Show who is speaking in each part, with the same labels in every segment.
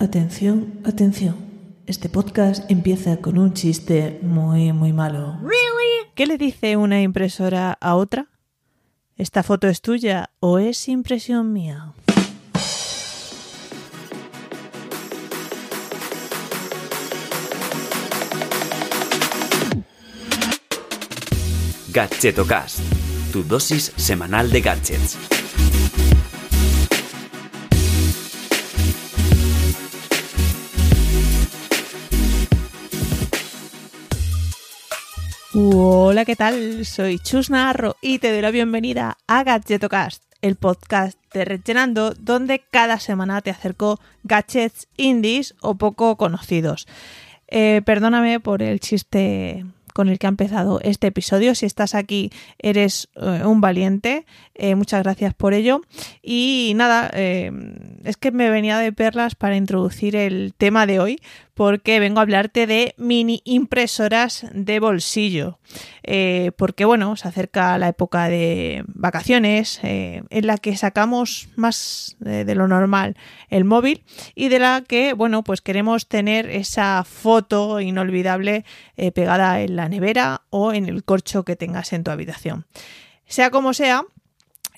Speaker 1: Atención, atención. Este podcast empieza con un chiste muy, muy malo.
Speaker 2: ¿Qué le dice una impresora a otra? ¿Esta foto es tuya o es impresión mía?
Speaker 3: Gadgetocast, tu dosis semanal de gadgets.
Speaker 2: Hola, ¿qué tal? Soy Chus Narro y te doy la bienvenida a Gadgetocast, el podcast de Rellenando, donde cada semana te acerco gadgets indies o poco conocidos. Eh, perdóname por el chiste con el que ha empezado este episodio. Si estás aquí, eres eh, un valiente. Eh, muchas gracias por ello. Y nada, es que me venía de perlas para introducir el tema de hoy, porque vengo a hablarte de mini impresoras de bolsillo. porque bueno, se acerca la época de vacaciones, en la que sacamos más de lo normal el móvil y de la que, bueno, pues queremos tener esa foto inolvidable pegada en la nevera o en el corcho que tengas en tu habitación. Sea como sea,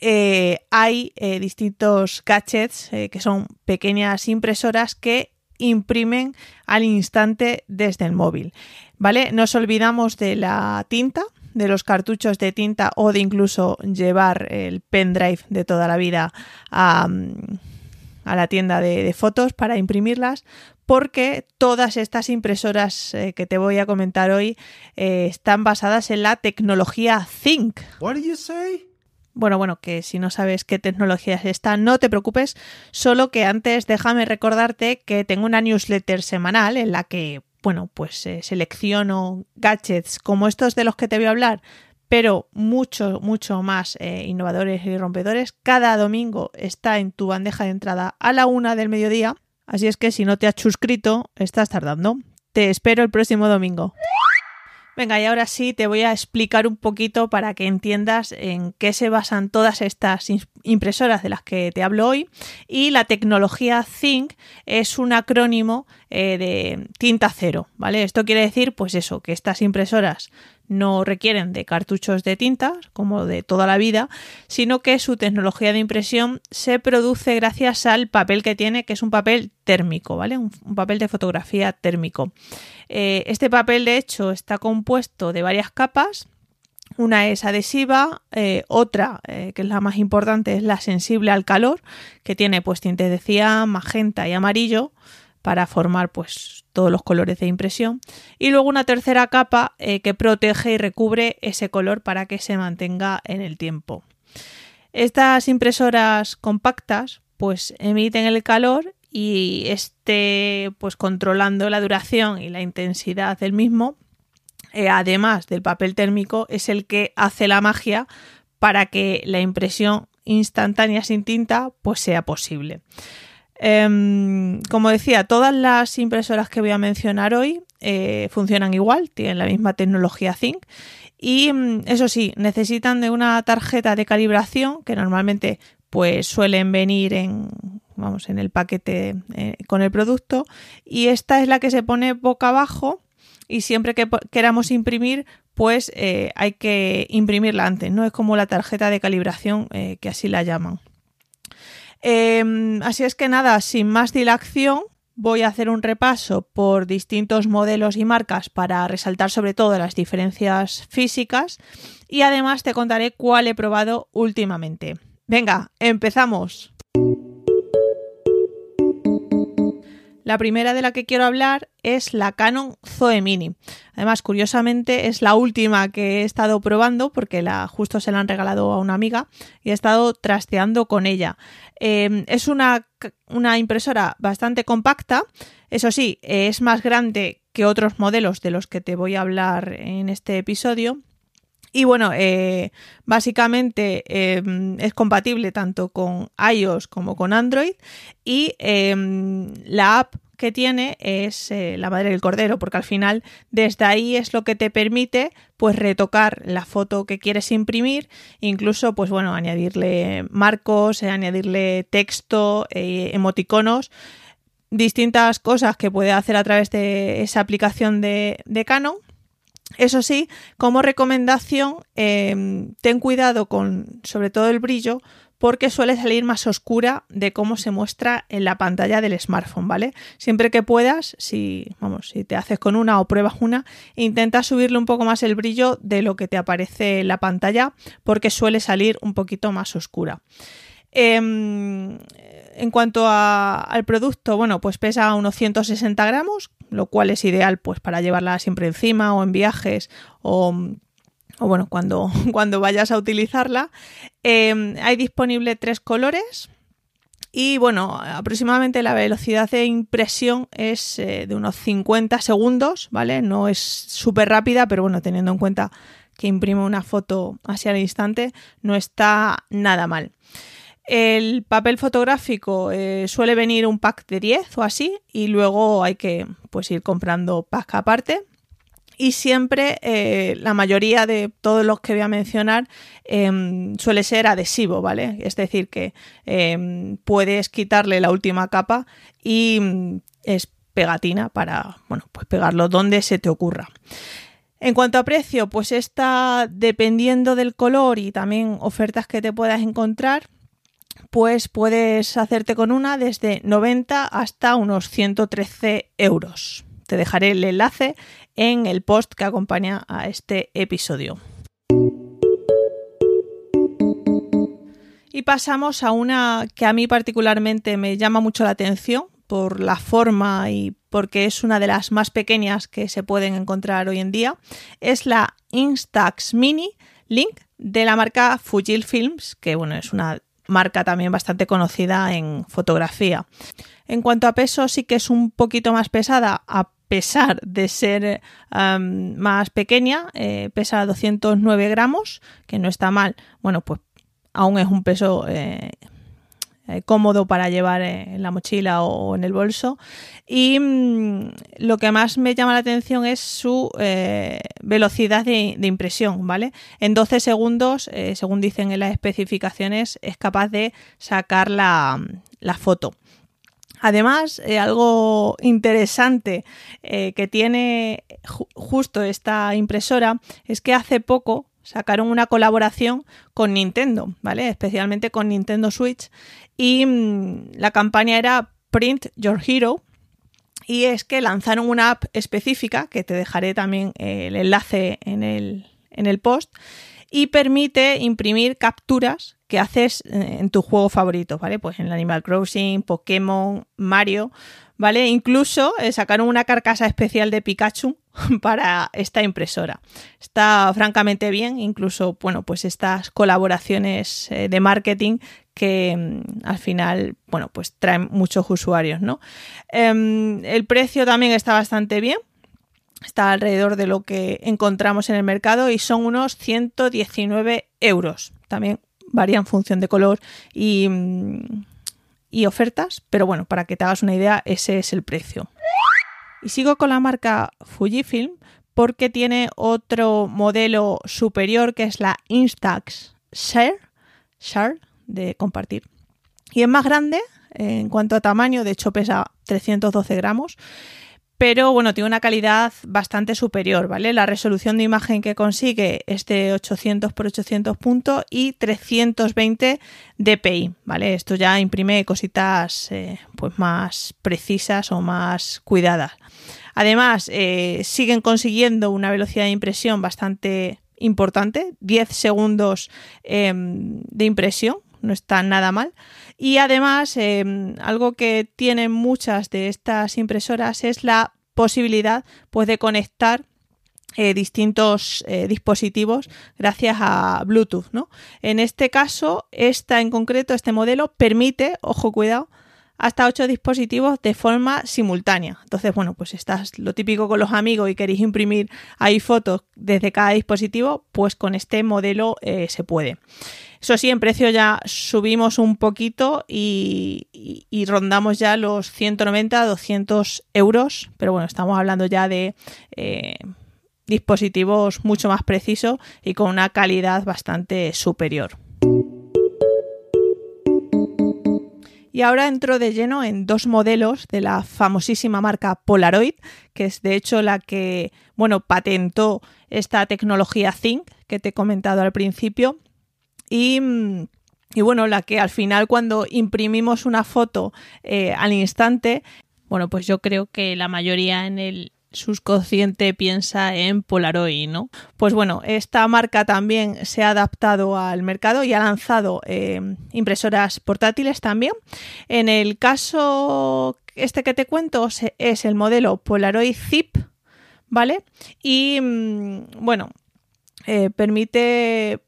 Speaker 2: eh, hay eh, distintos gadgets eh, que son pequeñas impresoras que imprimen al instante desde el móvil. ¿Vale? Nos olvidamos de la tinta, de los cartuchos de tinta o de incluso llevar el pendrive de toda la vida a, la tienda de, fotos para imprimirlas, porque todas estas impresoras que te voy a comentar hoy están basadas en la tecnología Think.
Speaker 4: What you say?
Speaker 2: Bueno, bueno, que si no sabes qué tecnología es esta, no te preocupes, solo que antes déjame recordarte que tengo una newsletter semanal en la que, bueno, pues eh, selecciono gadgets como estos de los que te voy a hablar, pero mucho, mucho más eh, innovadores y rompedores. Cada domingo está en tu bandeja de entrada a la una del mediodía, así es que si no te has suscrito, estás tardando. Te espero el próximo domingo. Venga, y ahora sí te voy a explicar un poquito para que entiendas en qué se basan todas estas impresoras de las que te hablo hoy. Y la tecnología Think es un acrónimo eh, de tinta cero, ¿vale? Esto quiere decir, pues eso, que estas impresoras no requieren de cartuchos de tinta, como de toda la vida, sino que su tecnología de impresión se produce gracias al papel que tiene, que es un papel térmico, ¿vale? Un, papel de fotografía térmico. Eh, este papel, de hecho, está compuesto de varias capas. Una es adhesiva, eh, otra, eh, que es la más importante, es la sensible al calor, que tiene pues tintes de cian, magenta y amarillo para formar pues todos los colores de impresión y luego una tercera capa eh, que protege y recubre ese color para que se mantenga en el tiempo. Estas impresoras compactas pues emiten el calor y este pues controlando la duración y la intensidad del mismo eh, además del papel térmico es el que hace la magia para que la impresión instantánea sin tinta pues sea posible. Em, como decía, todas las impresoras que voy a mencionar hoy eh, funcionan igual, tienen la misma tecnología Zinc y mm, eso sí, necesitan de una tarjeta de calibración que normalmente pues suelen venir en vamos en el paquete eh, con el producto y esta es la que se pone boca abajo y siempre que queramos imprimir pues eh, hay que imprimirla antes, no es como la tarjeta de calibración que así la llaman. Em, así es que nada, sin más dilación, voy a hacer un repaso por distintos modelos y marcas para resaltar sobre todo las diferencias físicas y además te contaré cuál he probado últimamente. Venga, empezamos. La primera de la que quiero hablar es la Canon Zoe Mini. Además, curiosamente, es la última que he estado probando porque la, justo se la han regalado a una amiga y he estado trasteando con ella. Em, es una, una impresora bastante compacta, eso sí, es más grande que otros modelos de los que te voy a hablar en este episodio y bueno, eh, básicamente em, es compatible tanto con iOS como con Android y em, la app que tiene es eh, la madre del cordero, porque al final desde ahí es lo que te permite pues retocar la foto que quieres imprimir, incluso pues bueno, añadirle marcos, añadirle texto, eh, emoticonos distintas cosas que puede hacer a través de esa aplicación de Canon. Eso sí, como recomendación, em, ten cuidado con sobre todo el brillo porque suele salir más oscura de cómo se muestra en la pantalla del smartphone, ¿vale? Siempre que puedas, si, vamos, si te haces con una o pruebas una, intenta subirle un poco más el brillo de lo que te aparece en la pantalla porque suele salir un poquito más oscura. Em, en cuanto al producto, bueno, pues pesa unos 160 gramos, lo cual es ideal pues para llevarla siempre encima o en viajes o, bueno, cuando, cuando, vayas a utilizarla. Em, hay disponible tres colores. Y bueno, aproximadamente la velocidad de impresión es eh, de unos 50 segundos, ¿vale? No es súper rápida, pero bueno, teniendo en cuenta que imprime una foto así al instante, no está nada mal. El papel fotográfico eh, suele venir un pack de 10 o así y luego hay que pues, ir comprando pack aparte. Y siempre eh, la mayoría de todos los que voy a mencionar em, suele ser adhesivo, ¿vale? Es decir, que em, puedes quitarle la última capa y mm, es pegatina para, bueno, pues pegarlo donde se te ocurra. En cuanto a precio, pues está dependiendo del color y también ofertas que te puedas encontrar, pues puedes hacerte con una desde 90 hasta unos 113 euros. Te dejaré el enlace en el post que acompaña a este episodio. Y pasamos a una que a mí particularmente me llama mucho la atención por la forma y porque es una de las más pequeñas que se pueden encontrar hoy en día. Es la Instax Mini Link de la marca Fujifilms, que bueno, es una marca también bastante conocida en fotografía. En cuanto a peso, sí que es un poquito más pesada, a pesar de ser más pequeña, eh, pesa 209 gramos, que no está mal. Bueno, pues aún es un peso eh, eh, cómodo para llevar en la mochila o en el bolso. Y mm, lo que más me llama la atención es su eh, velocidad de, impresión, ¿vale? En 12 segundos, eh, según dicen en las especificaciones, es capaz de sacar la, foto. Además, algo interesante que tiene justo esta impresora es que hace poco sacaron una colaboración con Nintendo, ¿vale? Especialmente con Nintendo Switch. Y mm, la campaña era Print Your Hero. Y es que lanzaron una app específica, que te dejaré también el enlace en el, en el post, y permite imprimir capturas que haces eh, en tu juego favorito, ¿vale? Pues en Animal Crossing, Pokémon, Mario, ¿vale? Incluso eh, sacaron una carcasa especial de Pikachu para esta impresora. Está francamente bien, incluso, bueno, pues estas colaboraciones eh, de marketing que mm, al final, bueno, pues traen muchos usuarios, ¿no? Em, el precio también está bastante bien, está alrededor de lo que encontramos en el mercado y son unos 119 euros. También varía en función de color y, mm, y ofertas, pero bueno, para que te hagas una idea, ese es el precio. Y sigo con la marca Fujifilm porque tiene otro modelo superior que es la Instax Share, Share de compartir. Y es más grande en cuanto a tamaño, de hecho pesa 312 gramos pero bueno, tiene una calidad bastante superior, ¿vale? La resolución de imagen que consigue es de 800 x 800 puntos y 320 dpi, ¿vale? Esto ya imprime cositas eh, pues más precisas o más cuidadas. Además, eh, siguen consiguiendo una velocidad de impresión bastante importante, 10 segundos em, de impresión, no está nada mal. Y además, em, algo que tienen muchas de estas impresoras es la posibilidad pues, de conectar eh, distintos eh, dispositivos gracias a Bluetooth. ¿no? En este caso, esta en concreto, este modelo, permite, ojo cuidado, hasta ocho dispositivos de forma simultánea. Entonces, bueno, pues estás lo típico con los amigos y queréis imprimir ahí fotos desde cada dispositivo, pues con este modelo eh, se puede. Eso sí, en precio ya subimos un poquito y, rondamos ya los 190, 200 euros, pero bueno, estamos hablando ya de eh, dispositivos mucho más precisos y con una calidad bastante superior. Y ahora entro de lleno en dos modelos de la famosísima marca Polaroid, que es de hecho la que, bueno, patentó esta tecnología Think que te he comentado al principio. Y, y bueno, la que al final cuando imprimimos una foto eh, al instante, bueno, pues yo creo que la mayoría en el subconsciente piensa en Polaroid, ¿no? Pues bueno, esta marca también se ha adaptado al mercado y ha lanzado eh, impresoras portátiles también. En el caso este que te cuento es el modelo Polaroid Zip, ¿vale? Y mm, bueno, eh, permite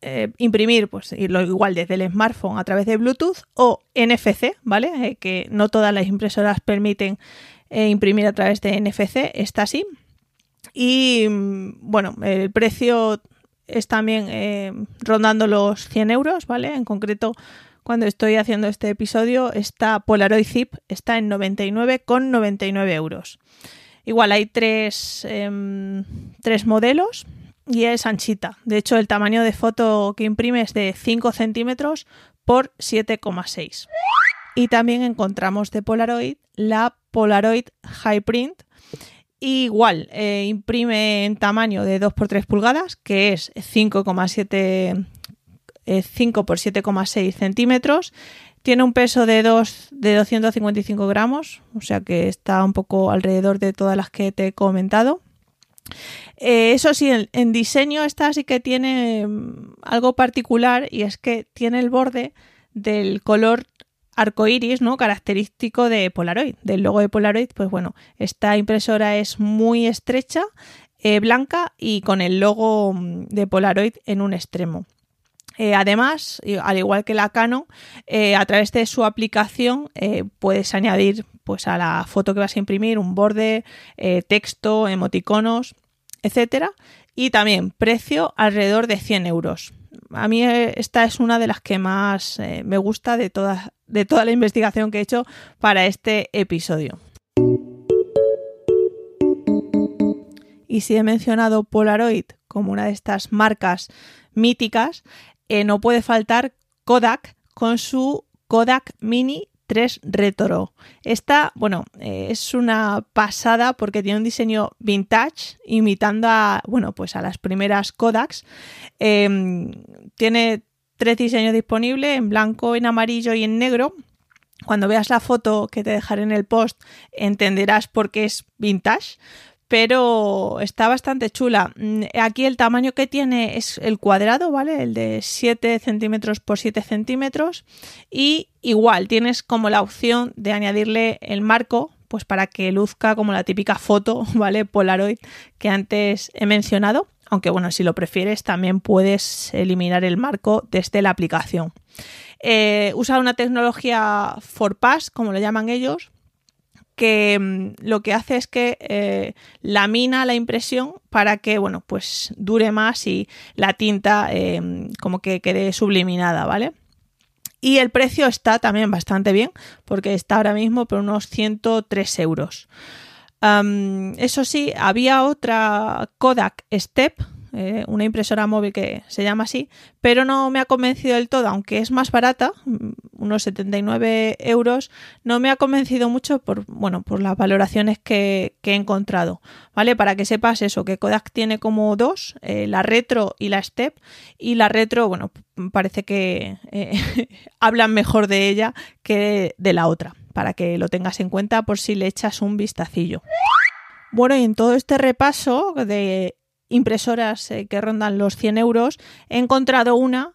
Speaker 2: eh, imprimir, pues lo igual desde el smartphone a través de Bluetooth o NFC, ¿vale? que no todas las impresoras permiten e imprimir a través de NFC, está así. Y mm, bueno, el precio es también eh, rondando los 100 euros, ¿vale? En concreto, cuando estoy haciendo este episodio, esta Polaroid Zip está en 99,99 99 euros. Igual hay tres, em, tres modelos y es anchita. De hecho, el tamaño de foto que imprime es de 5 centímetros por 7,6. Y también encontramos de Polaroid la Polaroid High Print. Igual, eh, imprime en tamaño de 2 x 3 pulgadas, que es 5,7 5 x 7,6 centímetros. Tiene un peso de, 2, de 255 gramos, o sea que está un poco alrededor de todas las que te he comentado. Eh, eso sí, en, diseño esta sí que tiene mm, algo particular y es que tiene el borde del color arcoiris, ¿no? Característico de Polaroid, del logo de Polaroid. Pues bueno, esta impresora es muy estrecha, eh, blanca y con el logo mm, de Polaroid en un extremo. Eh, además, al igual que la Canon, a través de su aplicación puedes añadir pues, a la foto que vas a imprimir un borde, texto, emoticonos, etcétera. Y también precio alrededor de 100 euros a mí eh, esta es una de las que más eh, me gusta de toda, de toda la investigación que he hecho para este episodio. Y si he mencionado Polaroid como una de estas marcas míticas, eh, no puede faltar Kodak con su Kodak Mini 3 Retro. Esta, bueno, eh, es una pasada porque tiene un diseño vintage, imitando a, bueno, pues a las primeras Kodaks. Em, tiene tres diseños disponibles, en blanco, en amarillo y en negro. Cuando veas la foto que te dejaré en el post, entenderás por qué es vintage pero está bastante chula. Mm, aquí el tamaño que tiene es el cuadrado, ¿vale? El de 7 centímetros por 7 centímetros. Y igual tienes como la opción de añadirle el marco, pues para que luzca como la típica foto, ¿vale? Polaroid que antes he mencionado. Aunque bueno, si lo prefieres, también puedes eliminar el marco desde la aplicación. Eh, usa una tecnología for pass, como lo llaman ellos, que mm, lo que hace es que eh, lamina la impresión para que, bueno, pues dure más y la tinta em, como que quede subliminada, ¿vale? Y el precio está también bastante bien, porque está ahora mismo por unos 103 euros. eso sí, había otra Kodak Step, eh, una impresora móvil que se llama así, pero no me ha convencido del todo, aunque es más barata, mm, unos 79 euros, no me ha convencido mucho por, bueno, por las valoraciones que, he encontrado, ¿vale? Para que sepas eso, que Kodak tiene como dos, eh, la retro y la step, y la retro, bueno, parece que eh, hablan mejor de ella que de la otra, para que lo tengas en cuenta por si le echas un vistacillo. Bueno, y en todo este repaso de impresoras eh, que rondan los 100 euros, he encontrado una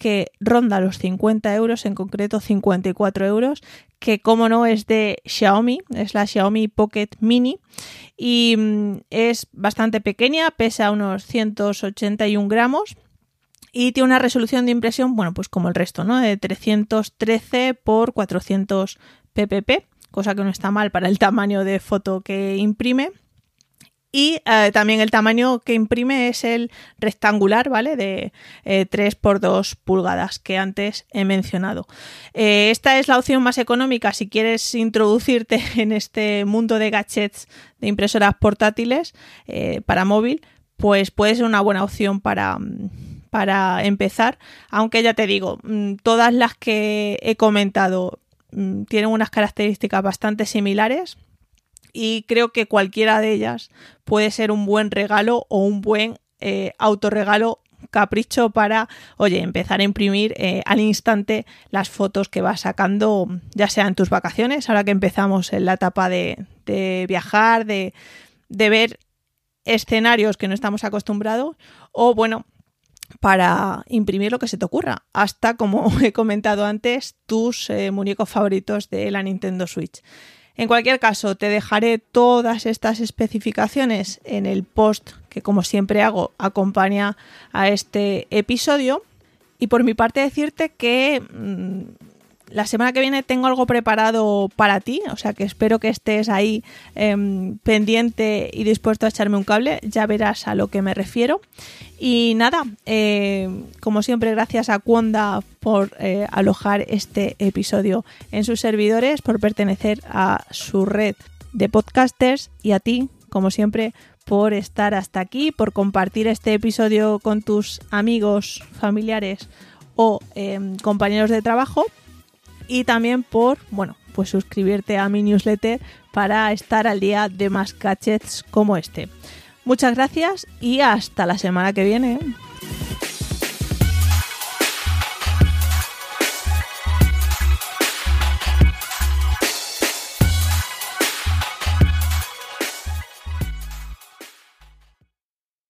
Speaker 2: que ronda los 50 euros, en concreto 54 euros, que como no es de Xiaomi, es la Xiaomi Pocket Mini y mm, es bastante pequeña, pesa unos 181 gramos y tiene una resolución de impresión, bueno, pues como el resto, ¿no? De 313 por 400 ppp, cosa que no está mal para el tamaño de foto que imprime. Y eh, también el tamaño que imprime es el rectangular, ¿vale? De 3 eh, por 2 pulgadas que antes he mencionado. Eh, esta es la opción más económica si quieres introducirte en este mundo de gadgets de impresoras portátiles para móvil, pues puede ser una buena opción para, para empezar. Aunque ya te digo, mm, todas las que he comentado mm, tienen unas características bastante similares y creo que cualquiera de ellas puede ser un buen regalo o un buen eh, autorregalo capricho para, oye, empezar a imprimir eh, al instante las fotos que vas sacando, ya sea en tus vacaciones, ahora que empezamos en la etapa de, viajar, de, de ver escenarios que no estamos acostumbrados, o bueno, para imprimir lo que se te ocurra, hasta como he comentado antes, tus eh, muñecos favoritos de la Nintendo Switch. En cualquier caso, te dejaré todas estas especificaciones en el post que como siempre hago acompaña a este episodio. Y por mi parte decirte que mm, la semana que viene tengo algo preparado para ti, o sea que espero que estés ahí em, pendiente y dispuesto a echarme un cable, ya verás a lo que me refiero. Y nada, eh, como siempre, gracias a Cuonda por eh, alojar este episodio en sus servidores, por pertenecer a su red de podcasters y a ti, como siempre, por estar hasta aquí, por compartir este episodio con tus amigos, familiares o em, compañeros de trabajo y también por, bueno, pues suscribirte a mi newsletter para estar al día de más gadgets como este. Muchas gracias y hasta la semana que viene.